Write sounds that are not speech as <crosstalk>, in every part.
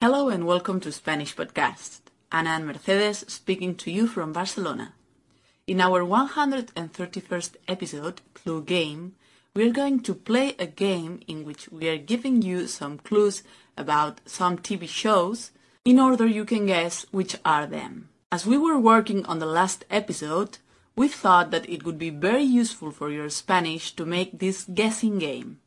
Hello and welcome to Spanish Podcast. Ana and Mercedes speaking to you from Barcelona. In our 131st episode, Clue Game, we are going to play a game in which we are giving you some clues about some TV shows in order you can guess which are them. As we were working on the last episode, we thought that it would be very useful for your Spanish to make this guessing game.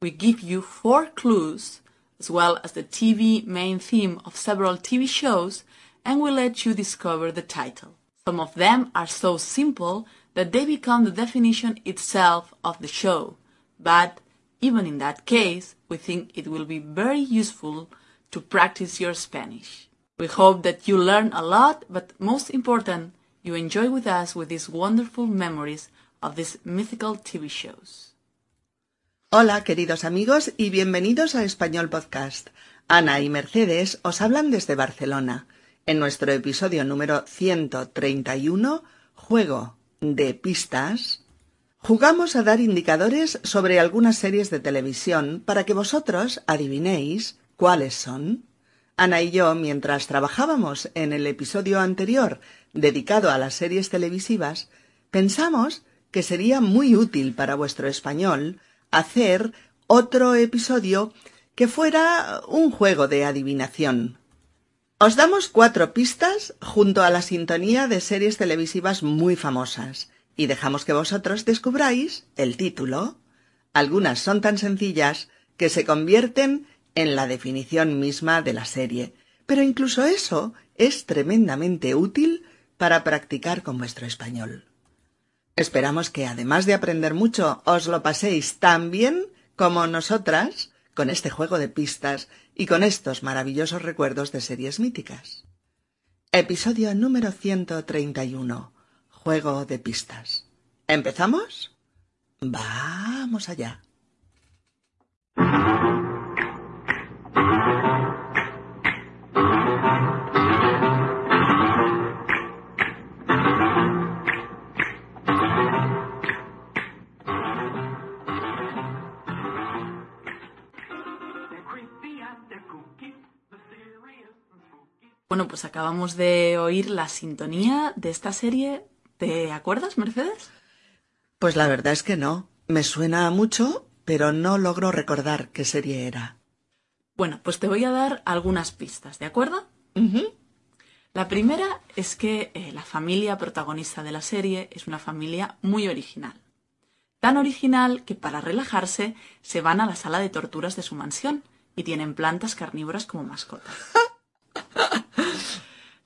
We give you four clues as well as the TV main theme of several TV shows, and we let you discover the title. Some of them are so simple that they become the definition itself of the show, but even in that case, we think it will be very useful to practice your Spanish. We hope that you learn a lot, but most important, you enjoy with us with these wonderful memories of these mythical TV shows. Hola, queridos amigos, y bienvenidos a Español Podcast. Ana y Mercedes os hablan desde Barcelona. En nuestro episodio número 131, Juego de Pistas, jugamos a dar indicadores sobre algunas series de televisión para que vosotros adivinéis cuáles son. Ana y yo, mientras trabajábamos en el episodio anterior dedicado a las series televisivas, pensamos que sería muy útil para vuestro español hacer otro episodio que fuera un juego de adivinación. Os damos cuatro pistas junto a la sintonía de series televisivas muy famosas y dejamos que vosotros descubráis el título. Algunas son tan sencillas que se convierten en la definición misma de la serie, pero incluso eso es tremendamente útil para practicar con vuestro español. Esperamos que además de aprender mucho, os lo paséis tan bien como nosotras con este juego de pistas y con estos maravillosos recuerdos de series míticas. Episodio número 131. Juego de pistas. ¿Empezamos? Vamos allá. Pues acabamos de oír la sintonía de esta serie. ¿Te acuerdas, Mercedes? Pues la verdad es que no. Me suena mucho, pero no logro recordar qué serie era. Bueno, pues te voy a dar algunas pistas, ¿de acuerdo? La primera es que eh, la familia protagonista de la serie es una familia muy original. Tan original que para relajarse se van a la sala de torturas de su mansión y tienen plantas carnívoras como mascotas. <laughs>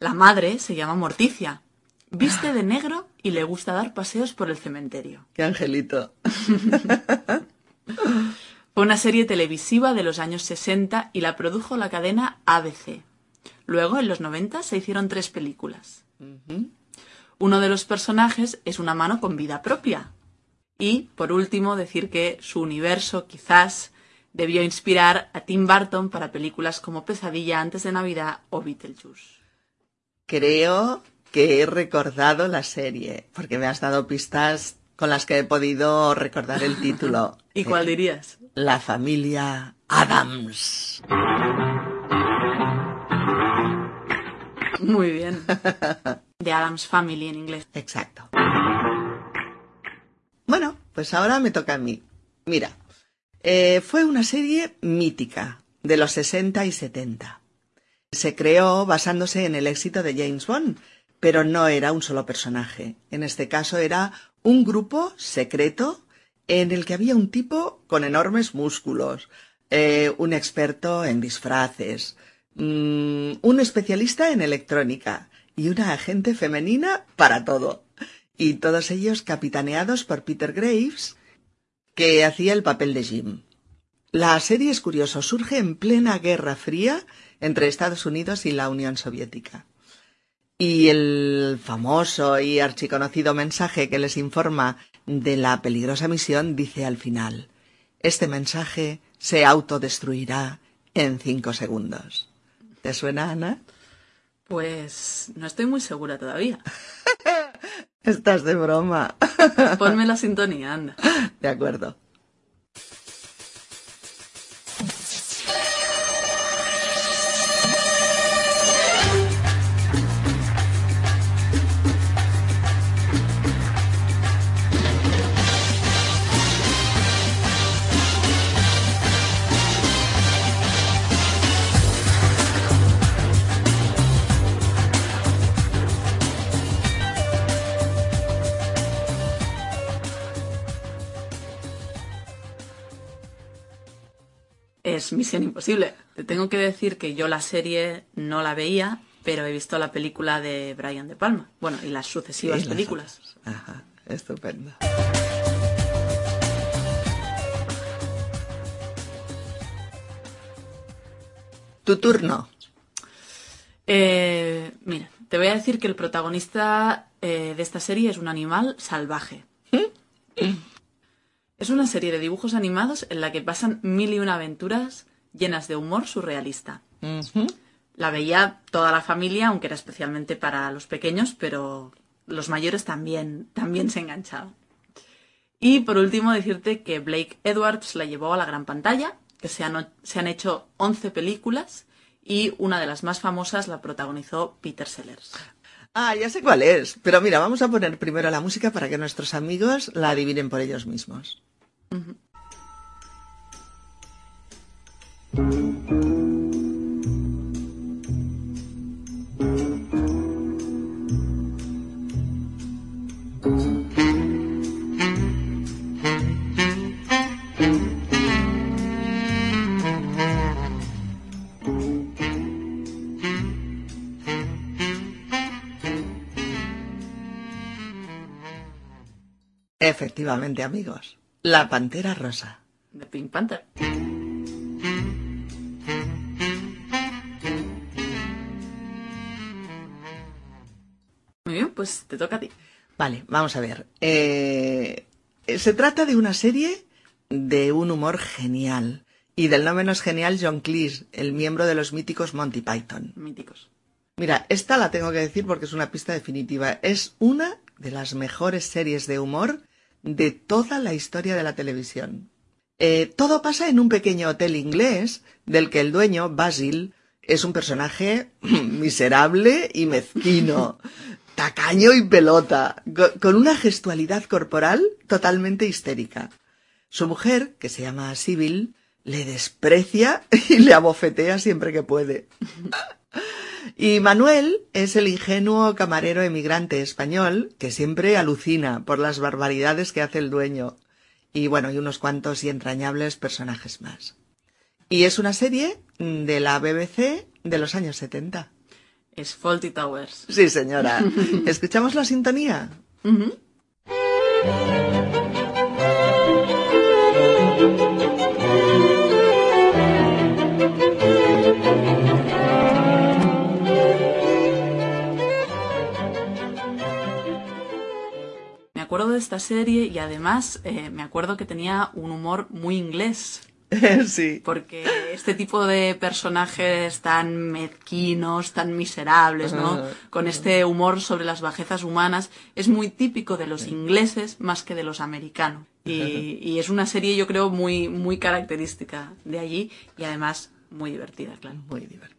La madre se llama Morticia. Viste de negro y le gusta dar paseos por el cementerio. ¡Qué angelito! <laughs> Fue una serie televisiva de los años 60 y la produjo la cadena ABC. Luego, en los 90, se hicieron tres películas. Uno de los personajes es una mano con vida propia. Y, por último, decir que su universo quizás debió inspirar a Tim Burton para películas como Pesadilla antes de Navidad o Beetlejuice. Creo que he recordado la serie, porque me has dado pistas con las que he podido recordar el título. <laughs> ¿Y cuál dirías? La familia Adams. Muy bien. The Adams Family en inglés. Exacto. Bueno, pues ahora me toca a mí. Mira, eh, fue una serie mítica de los 60 y 70. Se creó basándose en el éxito de James Bond, pero no era un solo personaje. En este caso era un grupo secreto en el que había un tipo con enormes músculos, eh, un experto en disfraces, mm, un especialista en electrónica y una agente femenina para todo. Y todos ellos capitaneados por Peter Graves, que hacía el papel de Jim. La serie es curioso, surge en plena Guerra Fría entre Estados Unidos y la Unión Soviética. Y el famoso y archiconocido mensaje que les informa de la peligrosa misión dice al final, este mensaje se autodestruirá en cinco segundos. ¿Te suena, Ana? Pues no estoy muy segura todavía. <laughs> Estás de broma. Ponme la sintonía, anda. De acuerdo. Es Misión Imposible. Te tengo que decir que yo la serie no la veía, pero he visto la película de Brian De Palma. Bueno, y las sucesivas películas. Ajá, estupendo. Tu turno. Eh, mira, te voy a decir que el protagonista eh, de esta serie es un animal salvaje. Es una serie de dibujos animados en la que pasan mil y una aventuras llenas de humor surrealista. La veía toda la familia, aunque era especialmente para los pequeños, pero los mayores también, también se enganchaban. Y por último, decirte que Blake Edwards la llevó a la gran pantalla, que se han, se han hecho 11 películas y una de las más famosas la protagonizó Peter Sellers. Ah, ya sé cuál es. Pero mira, vamos a poner primero la música para que nuestros amigos la adivinen por ellos mismos. Efectivamente, amigos. La Pantera Rosa. De Pink Panther. Muy bien, pues te toca a ti. Vale, vamos a ver. Eh, se trata de una serie de un humor genial. Y del no menos genial John Cleese, el miembro de los míticos Monty Python. Míticos. Mira, esta la tengo que decir porque es una pista definitiva. Es una de las mejores series de humor de toda la historia de la televisión. Eh, todo pasa en un pequeño hotel inglés del que el dueño, Basil, es un personaje <clears throat> miserable y mezquino, <laughs> tacaño y pelota, co- con una gestualidad corporal totalmente histérica. Su mujer, que se llama Sibyl, le desprecia <laughs> y le abofetea siempre que puede. <laughs> Y Manuel es el ingenuo camarero emigrante español que siempre alucina por las barbaridades que hace el dueño. Y bueno, y unos cuantos y entrañables personajes más. Y es una serie de la BBC de los años 70. Es Faulty Towers. Sí, señora. <laughs> ¿Escuchamos la sintonía? De esta serie y además eh, me acuerdo que tenía un humor muy inglés. <laughs> sí. Porque este tipo de personajes tan mezquinos, tan miserables, ¿no? Con este humor sobre las bajezas humanas, es muy típico de los ingleses más que de los americanos. Y, y es una serie, yo creo, muy, muy característica de allí y además muy divertida, claro. Muy divertido.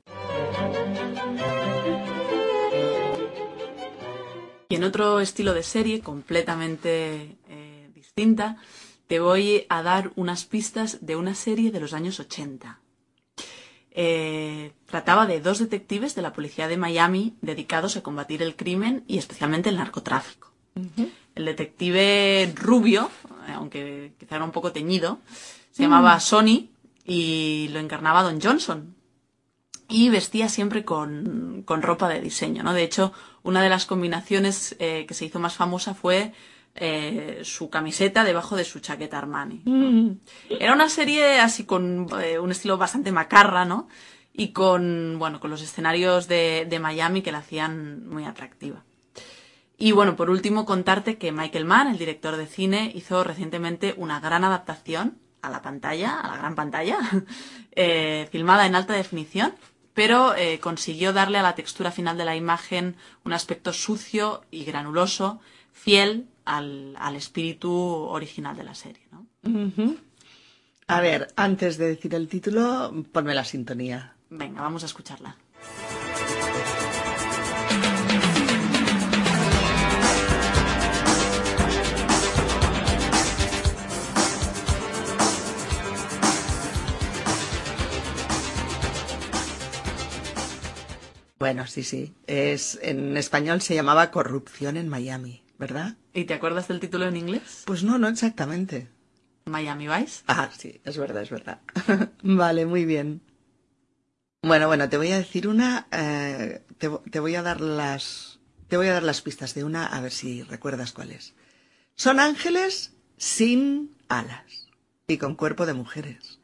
Y en otro estilo de serie, completamente eh, distinta, te voy a dar unas pistas de una serie de los años 80. Eh, trataba de dos detectives de la policía de Miami dedicados a combatir el crimen y especialmente el narcotráfico. El detective rubio, eh, aunque quizá era un poco teñido, se llamaba Sonny y lo encarnaba Don Johnson, y vestía siempre con, con ropa de diseño, ¿no? De hecho, una de las combinaciones eh, que se hizo más famosa fue eh, su camiseta debajo de su chaqueta Armani. ¿no? Era una serie así con eh, un estilo bastante macarra, ¿no? Y con, bueno, con los escenarios de, de Miami que la hacían muy atractiva. Y bueno, por último, contarte que Michael Mann, el director de cine, hizo recientemente una gran adaptación a la pantalla, a la gran pantalla, <laughs> eh, filmada en alta definición, pero eh, consiguió darle a la textura final de la imagen un aspecto sucio y granuloso, fiel al, al espíritu original de la serie. ¿no? A ver, antes de decir el título, ponme la sintonía. Venga, vamos a escucharla. Bueno, sí, sí. Es, en español se llamaba Corrupción en Miami, ¿verdad? ¿Y te acuerdas del título en inglés? Pues no, no exactamente. Miami Vice. Ah, sí, es verdad, es verdad. <laughs> vale, muy bien. Bueno, bueno, te voy a decir una, eh, te, te voy a dar las, te voy a dar las pistas de una, a ver si recuerdas cuál es. Son ángeles sin alas y con cuerpo de mujeres.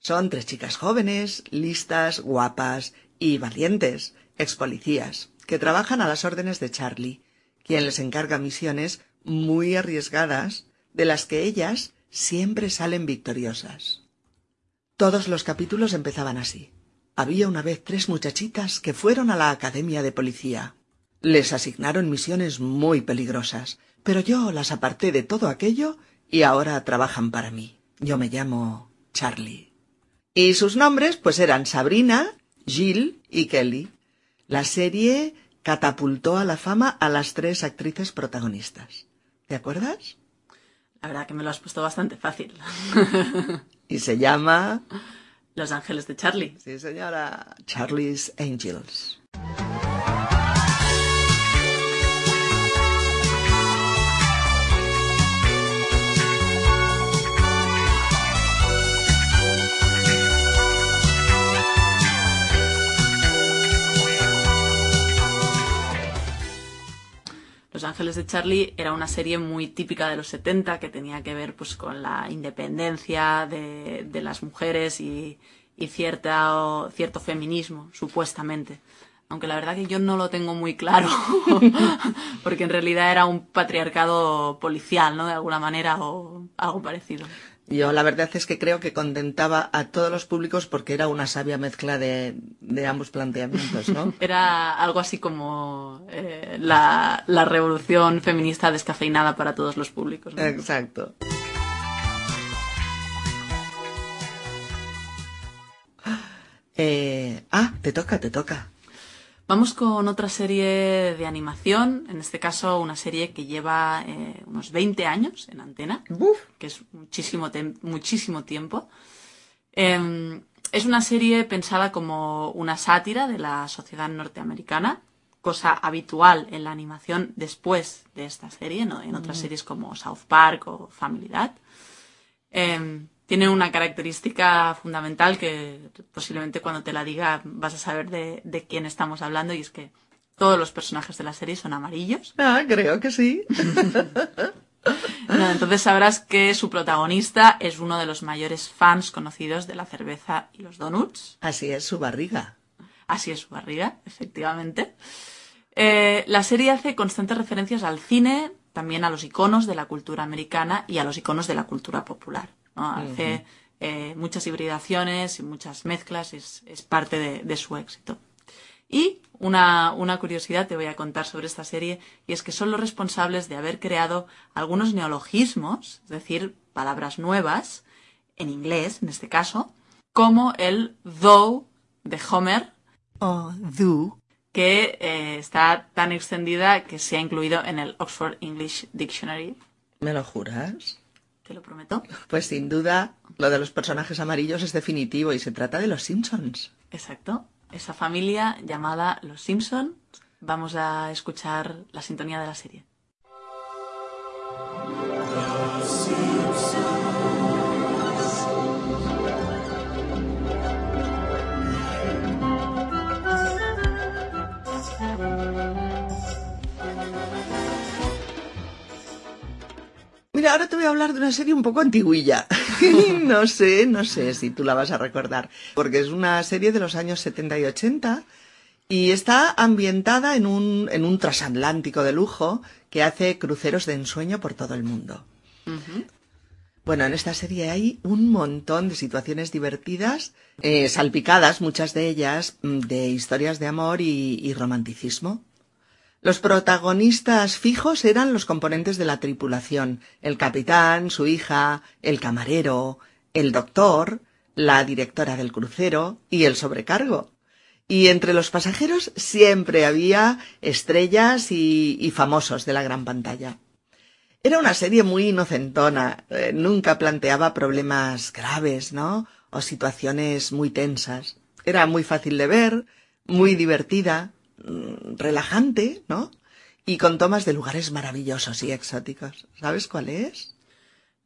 Son tres chicas jóvenes, listas, guapas y valientes, ex policías, que trabajan a las órdenes de Charlie, quien les encarga misiones muy arriesgadas, de las que ellas siempre salen victoriosas. Todos los capítulos empezaban así. Había una vez tres muchachitas que fueron a la academia de policía. Les asignaron misiones muy peligrosas, pero yo las aparté de todo aquello y ahora trabajan para mí. Yo me llamo Charlie. Y sus nombres pues eran Sabrina, Jill y Kelly. La serie catapultó a la fama a las tres actrices protagonistas. ¿Te acuerdas? La verdad que me lo has puesto bastante fácil. <laughs> y se llama... Los Ángeles de Charlie. Sí, señora. Charlie's Angels. Los Ángeles de Charlie era una serie muy típica de los 70 que tenía que ver pues con la independencia de, las mujeres y, cierto feminismo, supuestamente. Aunque la verdad que yo no lo tengo muy claro, <laughs> porque en realidad era un patriarcado policial, ¿no? De alguna manera o algo parecido. Yo la verdad es que creo que contentaba a todos los públicos porque era una sabia mezcla de, de ambos planteamientos, ¿no? <laughs> era algo así como eh, la, la, revolución feminista descafeinada para todos los públicos. ¿no? Exacto. Eh, ah, te toca, te toca. Vamos con otra serie de animación, en este caso una serie que lleva eh, unos 20 años en antena, Uf. que es muchísimo, muchísimo tiempo. Eh, es una serie pensada como una sátira de la sociedad norteamericana, cosa habitual en la animación después de esta serie, ¿no? en otras mm. series como South Park o Family Dad. Eh, tiene una característica fundamental que posiblemente cuando te la diga vas a saber de, de, quién estamos hablando y es que todos los personajes de la serie son amarillos. Ah, creo que sí. <laughs> no, entonces sabrás que su protagonista es uno de los mayores fans conocidos de la cerveza y los donuts. Así es su barriga. Así es su barriga, efectivamente. Eh, la serie hace constantes referencias al cine, también a los iconos de la cultura americana y a los iconos de la cultura popular. ¿No? Hace uh -huh. eh, muchas hibridaciones y muchas mezclas, es, es parte de, de, su éxito. Y una, una, curiosidad te voy a contar sobre esta serie, y es que son los responsables de haber creado algunos neologismos, es decir, palabras nuevas, en inglés en este caso, como el though de Homer. O do. Que eh, está tan extendida que se ha incluido en el Oxford English Dictionary. ¿Me lo juras? Te lo prometo. Pues sin duda, lo de los personajes amarillos es definitivo y se trata de los Simpsons. Exacto. Esa familia llamada Los Simpsons. Vamos a escuchar la sintonía de la serie. Mira, ahora te voy a hablar de una serie un poco antiguilla. <laughs> no sé, no sé si tú la vas a recordar, porque es una serie de los años 70 y 80 y está ambientada en un, en un transatlántico de lujo que hace cruceros de ensueño por todo el mundo. Uh -huh. Bueno, en esta serie hay un montón de situaciones divertidas, eh, salpicadas, muchas de ellas, de historias de amor y, y romanticismo. Los protagonistas fijos eran los componentes de la tripulación, el capitán, su hija, el camarero, el doctor, la directora del crucero y el sobrecargo. Y entre los pasajeros siempre había estrellas y, famosos de la gran pantalla. Era una serie muy inocentona, eh, nunca planteaba problemas graves, ¿no? O situaciones muy tensas. Era muy fácil de ver, muy divertida, relajante, ¿no? Y con tomas de lugares maravillosos y exóticos. ¿Sabes cuál es?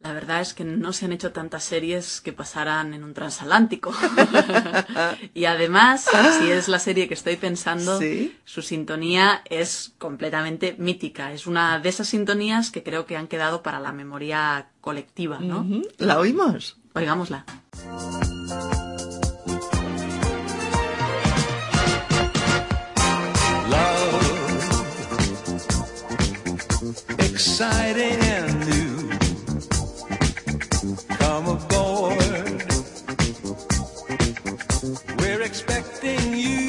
La verdad es que no se han hecho tantas series que pasaran en un transatlántico. <laughs> y además, si es la serie que estoy pensando, ¿Sí? su sintonía es completamente mítica. Es una de esas sintonías que creo que han quedado para la memoria colectiva, ¿no? ¿La oímos? Oigámosla. Exciting and new. Come aboard. We're expecting you.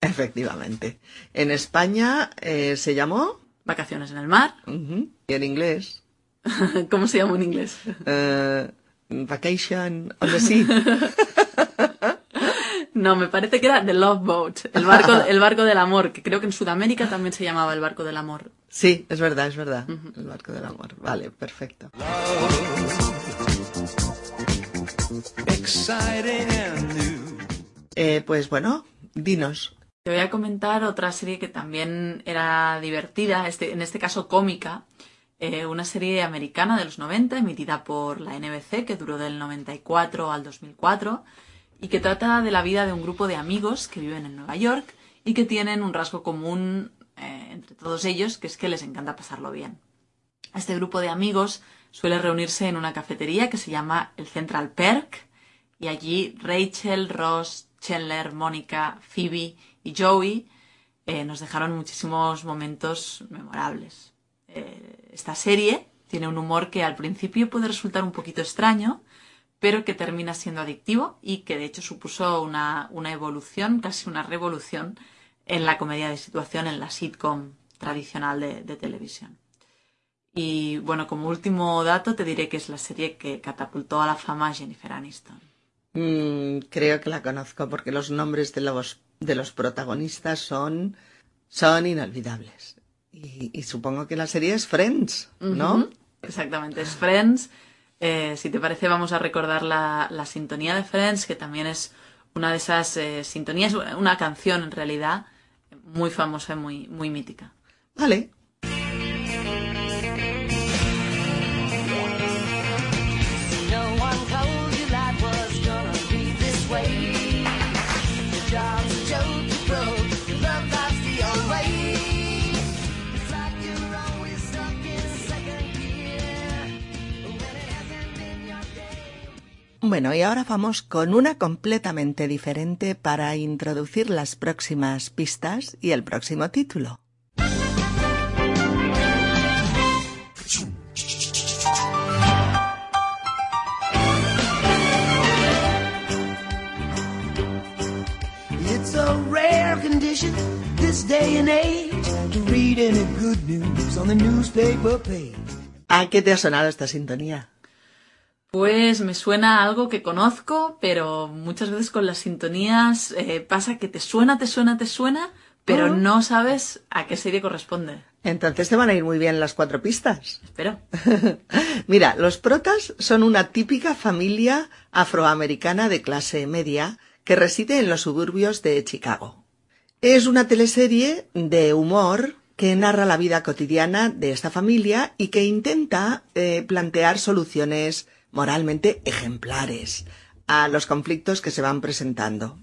Efectivamente. En España eh, se llamó... Vacaciones en el mar. Y en inglés... <laughs> ¿Cómo se llama en inglés? eh, vacation on the sea. <laughs> No, me parece que era The Love Boat, el barco, <laughs> el barco del amor, que creo que en Sudamérica también se llamaba el barco del amor. Sí, es verdad, es verdad. El barco del amor. Vale, perfecto. Eh, pues bueno, dinos. Te voy a comentar otra serie que también era divertida, este, en este caso cómica, eh, una serie americana de los 90 emitida por la NBC que duró del 94 al 2004 y que trata de la vida de un grupo de amigos que viven en Nueva York y que tienen un rasgo común eh, entre todos ellos, que es que les encanta pasarlo bien. Este grupo de amigos suele reunirse en una cafetería que se llama el Central Perk y allí Rachel, Ross, Chandler, Mónica, Phoebe y Joey eh, nos dejaron muchísimos momentos memorables. Eh, esta serie tiene un humor que al principio puede resultar un poquito extraño, pero que termina siendo adictivo y que de hecho supuso una, una evolución, casi una revolución en la comedia de situación, en la sitcom tradicional de, de televisión. Y bueno, como último dato te diré que es la serie que catapultó a la fama a Jennifer Aniston. Mm, creo que la conozco porque los nombres de los, de los protagonistas son, son inolvidables. Y, y supongo que la serie es Friends, ¿no? Exactamente, es Friends. Eh, si te parece, vamos a recordar la, la sintonía de Friends, que también es una de esas eh, sintonías, una canción en realidad muy famosa y muy, muy mítica. Vale. Bueno, y ahora vamos con una completamente diferente para introducir las próximas pistas y el próximo título. It's a rare condition this day and age to read any good news on the newspaper page. ¿A qué te ha sonado esta sintonía? Pues me suena a algo que conozco, pero muchas veces con las sintonías eh, pasa que te suena, te suena, te suena, pero Ah. no sabes a qué serie corresponde. Entonces te van a ir muy bien las cuatro pistas. Espero. <laughs> Mira, los protas son una típica familia afroamericana de clase media que reside en los suburbios de Chicago. Es una teleserie de humor que narra la vida cotidiana de esta familia y que intenta eh, plantear soluciones moralmente ejemplares a los conflictos que se van presentando.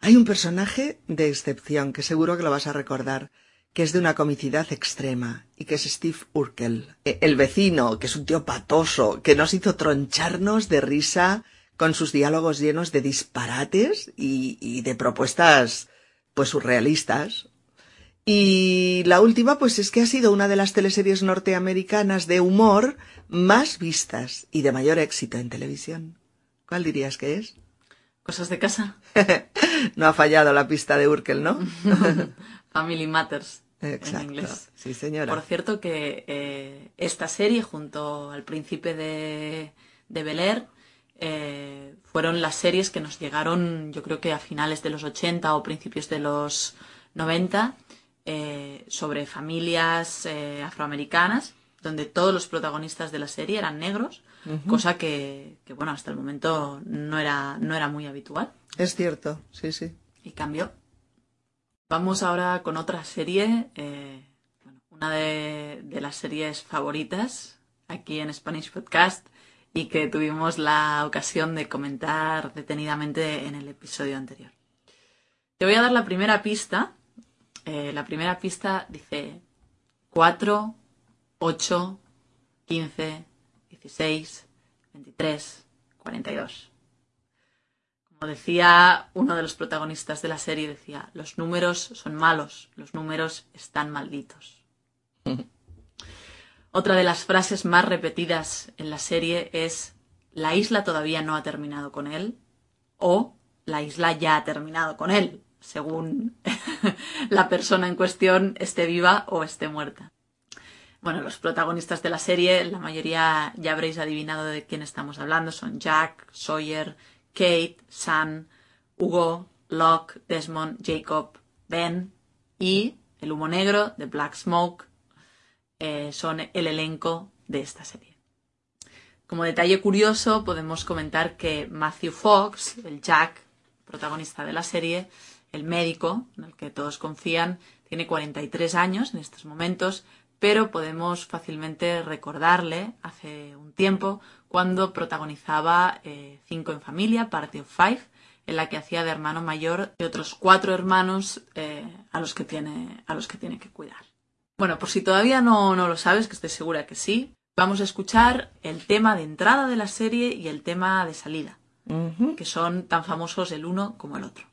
Hay un personaje de excepción que seguro que lo vas a recordar, que es de una comicidad extrema y que es Steve Urkel, eh, el vecino, que es un tío patoso, que nos hizo troncharnos de risa con sus diálogos llenos de disparates y de propuestas pues surrealistas. Y la última, pues es que ha sido una de las teleseries norteamericanas de humor más vistas y de mayor éxito en televisión. ¿Cuál dirías que es? Cosas de casa. <laughs> no ha fallado la pista de Urkel, ¿no? <laughs> Family Matters. En Exacto. inglés. Sí, señora. Por cierto que eh, esta serie junto al príncipe de, de Bel Air eh, fueron las series que nos llegaron yo creo que a finales de los 80 o principios de los 90 eh, sobre familias eh, afroamericanas donde todos los protagonistas de la serie eran negros, cosa que, que, bueno hasta el momento no era, no era muy habitual Es cierto, sí, sí. y cambió. Vamos ahora con otra serie, eh, bueno, una de, de las series favoritas aquí en Spanish Podcast y que tuvimos la ocasión de comentar detenidamente en el episodio anterior. Te voy a dar la primera pista. Eh, la primera pista dice 4, 8, 15, 16, 23, 42. Como decía uno de los protagonistas de la serie, decía, los números son malos, los números están malditos. <laughs> Otra de las frases más repetidas en la serie es, la isla todavía no ha terminado con él o la isla ya ha terminado con él, según <laughs> la persona en cuestión esté viva o esté muerta. Bueno, los protagonistas de la serie, la mayoría ya habréis adivinado de quién estamos hablando, son Jack, Sawyer, Kate, Sam, Hugo, Locke, Desmond, Jacob, Ben y el humo negro de Black Smoke eh, son el elenco de esta serie. Como detalle curioso, podemos comentar que Matthew Fox, el Jack, protagonista de la serie, el médico en el que todos confían, tiene 43 años en estos momentos, pero podemos fácilmente recordarle hace un tiempo cuando protagonizaba eh, Cinco en Familia, Party of Five, en la que hacía de hermano mayor de otros cuatro hermanos eh, a, los que tiene, a los que tiene que cuidar. Bueno, por si todavía no, no lo sabes, que estoy segura que sí, vamos a escuchar el tema de entrada de la serie y el tema de salida, que son tan famosos el uno como el otro.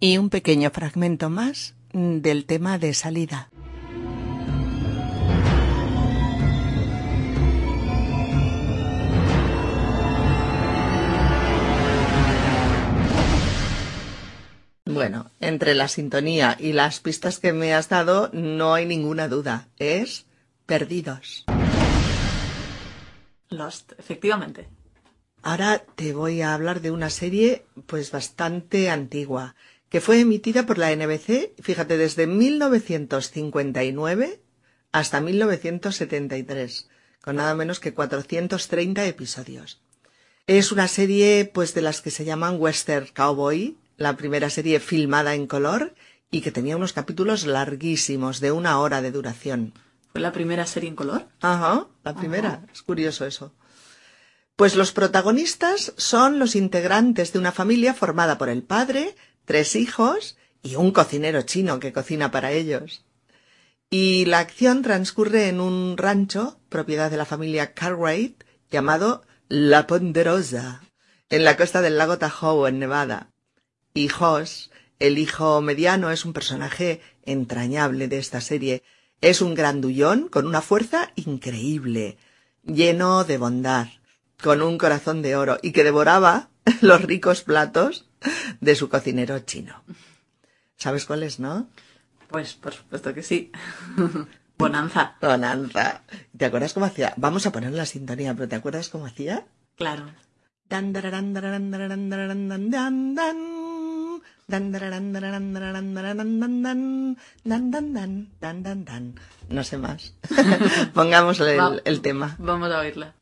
Y un pequeño fragmento más del tema de salida. Bueno, entre la sintonía y las pistas que me has dado, no hay ninguna duda. Es Perdidos. Lost, efectivamente. Ahora te voy a hablar de una serie pues bastante antigua, que fue emitida por la NBC, fíjate, desde 1959 hasta 1973, con nada menos que 430 episodios. Es una serie pues de las que se llaman Western Cowboy, la primera serie filmada en color y que tenía unos capítulos larguísimos de una hora de duración. ¿Fue la primera serie en color? Ajá, la primera. Es curioso eso. Pues los protagonistas son los integrantes de una familia formada por el padre, tres hijos y un cocinero chino que cocina para ellos. Y la acción transcurre en un rancho, propiedad de la familia Cartwright, llamado La Ponderosa, en la costa del lago Tahoe, en Nevada. Y Hoss, el hijo mediano, es un personaje entrañable de esta serie. Es un grandullón con una fuerza increíble, lleno de bondad, con un corazón de oro y que devoraba <laughs> los ricos platos de su cocinero chino. ¿Sabes cuál es, no? Pues por supuesto que sí. Bonanza, Bonanza. ¿Te acuerdas cómo hacía? Vamos a poner la sintonía, pero ¿te acuerdas cómo hacía? claro. Dan, dararán, dararán, dararán, dan, dan, dan. No sé más. Pongamos el, el tema. Vamos a oírla.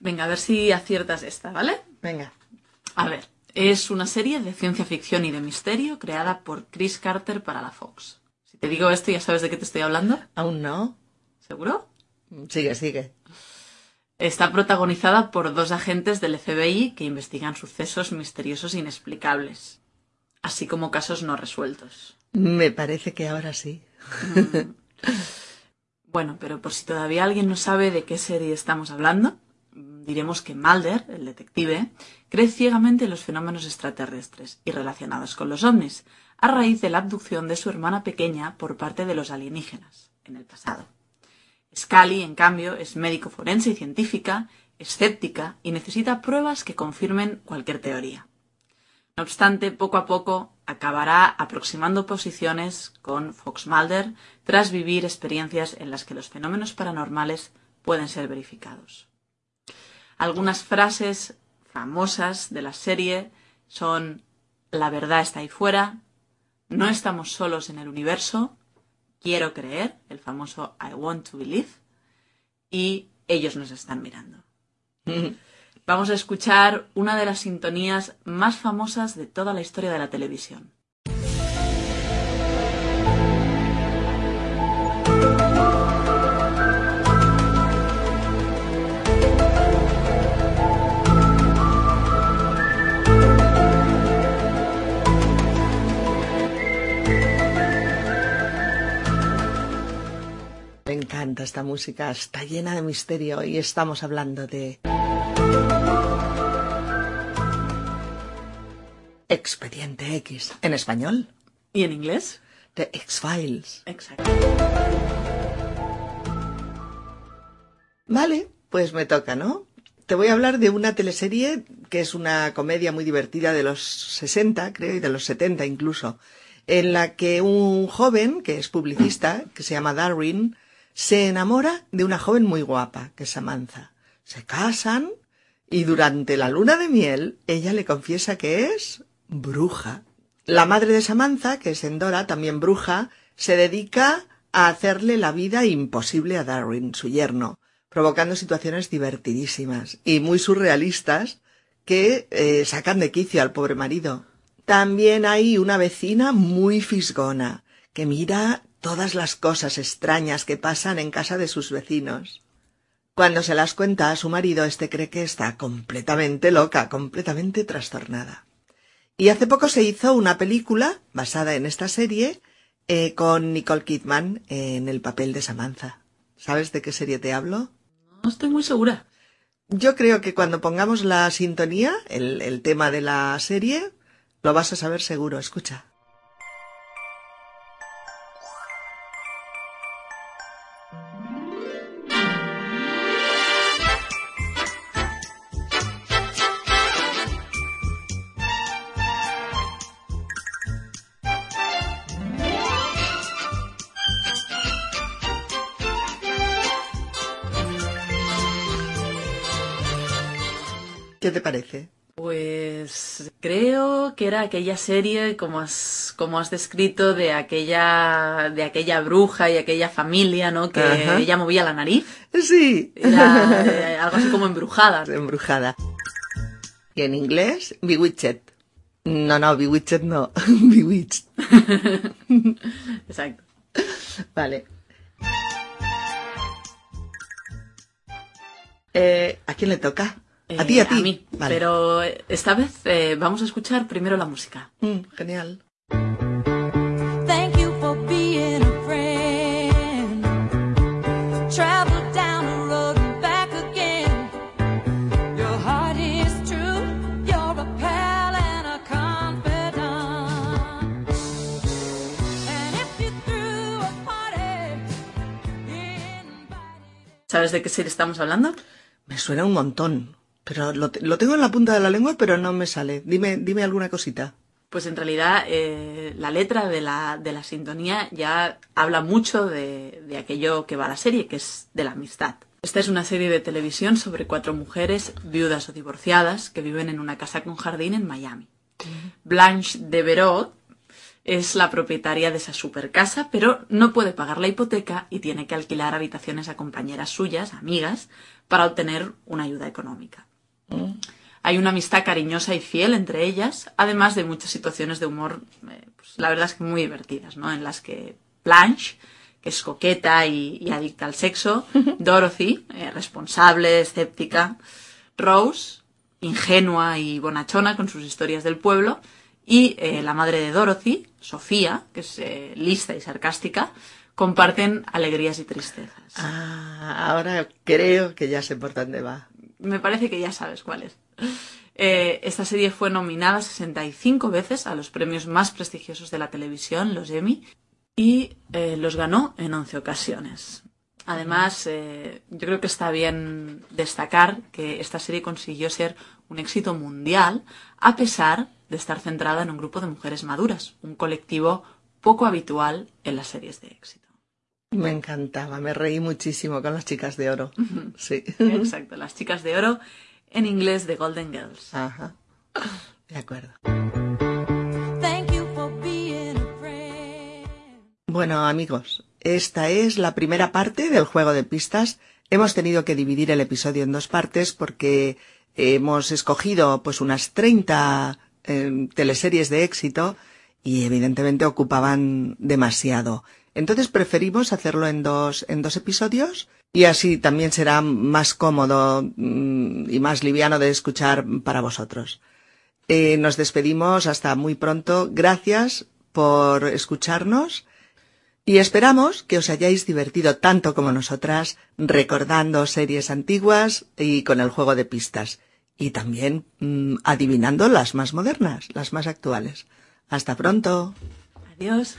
Venga, a ver si aciertas esta, ¿vale? Venga. A ver, es una serie de ciencia ficción y de misterio creada por Chris Carter para la Fox. Si te digo esto, ya sabes de qué te estoy hablando, ¿Aún no? ¿seguro? Sigue, sigue. Está protagonizada por dos agentes del FBI que investigan sucesos misteriosos e inexplicables, así como casos no resueltos. Me parece que ahora sí. <laughs> Bueno, pero por si todavía alguien no sabe de qué serie estamos hablando, mm, diremos que Mulder, el detective, cree ciegamente en los fenómenos extraterrestres y relacionados con los ovnis, a raíz de la abducción de su hermana pequeña por parte de los alienígenas, en el pasado. Scully, en cambio, es médico forense y científica escéptica y necesita pruebas que confirmen cualquier teoría. No obstante, poco a poco acabará aproximando posiciones con Fox Mulder tras vivir experiencias en las que los fenómenos paranormales pueden ser verificados. Algunas frases famosas de la serie son La verdad está ahí fuera, no estamos solos en el universo, quiero creer, el famoso I want to believe, y ellos nos están mirando. Vamos a escuchar una de las sintonías más famosas de toda la historia de la televisión. Encanta esta música, está llena de misterio y estamos hablando de... Expediente X. ¿En español? ¿Y en inglés? The X-Files. Exacto. Vale, pues me toca, ¿no? Te voy a hablar de una teleserie que es una comedia muy divertida de los 60, creo, y de los 70 incluso, en la que un joven, que es publicista, que se llama Darwin, se enamora de una joven muy guapa, que es Samantha. Se casan y durante la luna de miel ella le confiesa que es bruja. La madre de Samantha, que es Endora, también bruja, se dedica a hacerle la vida imposible a Darwin, su yerno, provocando situaciones divertidísimas y muy surrealistas que eh, sacan de quicio al pobre marido. También hay una vecina muy fisgona, que mira todas las cosas extrañas que pasan en casa de sus vecinos. Cuando se las cuenta a su marido, este cree que está completamente loca, completamente trastornada. Y hace poco se hizo una película basada en esta serie eh, con Nicole Kidman en el papel de Samantha. ¿Sabes de qué serie te hablo? No estoy muy segura. Yo creo que cuando pongamos la sintonía, el, el tema de la serie, lo vas a saber seguro. Escucha. ¿Qué te parece? Pues creo que era aquella serie, como has, como has descrito, de aquella, de aquella bruja y aquella familia, ¿no? Que Ajá. ella movía la nariz. Sí. Era <laughs> eh, algo así como embrujada. Embrujada. Y en inglés, Bewitched. No, no, Bewitched no. <laughs> Bewitched. <laughs> Exacto. Vale. Eh, ¿A quién le toca? A Eh, ti, a ti. A mí. Vale. Pero eh, esta vez eh, vamos a escuchar primero la música. Mm, genial. A a a a. ¿Sabes de qué serie estamos hablando? Me suena un montón. Pero lo, te- lo tengo en la punta de la lengua, pero no me sale. Dime, dime alguna cosita. Pues en realidad eh, la letra de la, de la sintonía ya habla mucho de, de aquello que va a la serie, que es de la amistad. Esta es una serie de televisión sobre cuatro mujeres viudas o divorciadas que viven en una casa con jardín en Miami. Blanche Devereaux es la propietaria de esa super casa, pero no puede pagar la hipoteca y tiene que alquilar habitaciones a compañeras suyas, amigas, para obtener una ayuda económica. Hay una amistad cariñosa y fiel entre ellas, además de muchas situaciones de humor, eh, pues, la verdad es que muy divertidas, ¿no? En las que Blanche, que es coqueta y, y adicta al sexo, <laughs> Dorothy, eh, responsable, escéptica, Rose, ingenua y bonachona con sus historias del pueblo, y eh, la madre de Dorothy, Sofía, que es eh, lista y sarcástica, comparten alegrías y tristezas. Ah, ahora creo que ya sé por dónde va. Me parece que ya sabes cuál es. Eh, esta serie fue nominada 65 veces a los premios más prestigiosos de la televisión, los Emmy, y eh, los ganó en 11 ocasiones. Además, eh, yo creo que está bien destacar que esta serie consiguió ser un éxito mundial a pesar de estar centrada en un grupo de mujeres maduras, un colectivo poco habitual en las series de éxito. Me encantaba, me reí muchísimo con las chicas de oro. Sí. Exacto, las chicas de oro, en inglés de Golden Girls. Ajá. De acuerdo. Bueno, amigos, esta es la primera parte del juego de pistas. Hemos tenido que dividir el episodio en dos partes porque hemos escogido pues unas 30 eh, teleseries de éxito y evidentemente ocupaban demasiado. Entonces preferimos hacerlo en dos, en dos episodios y así también será más cómodo mm, y más liviano de escuchar para vosotros. Eh, nos despedimos hasta muy pronto. Gracias por escucharnos y esperamos que os hayáis divertido tanto como nosotras recordando series antiguas y con el juego de pistas y también mm, adivinando las más modernas, las más actuales. Hasta pronto. Adiós.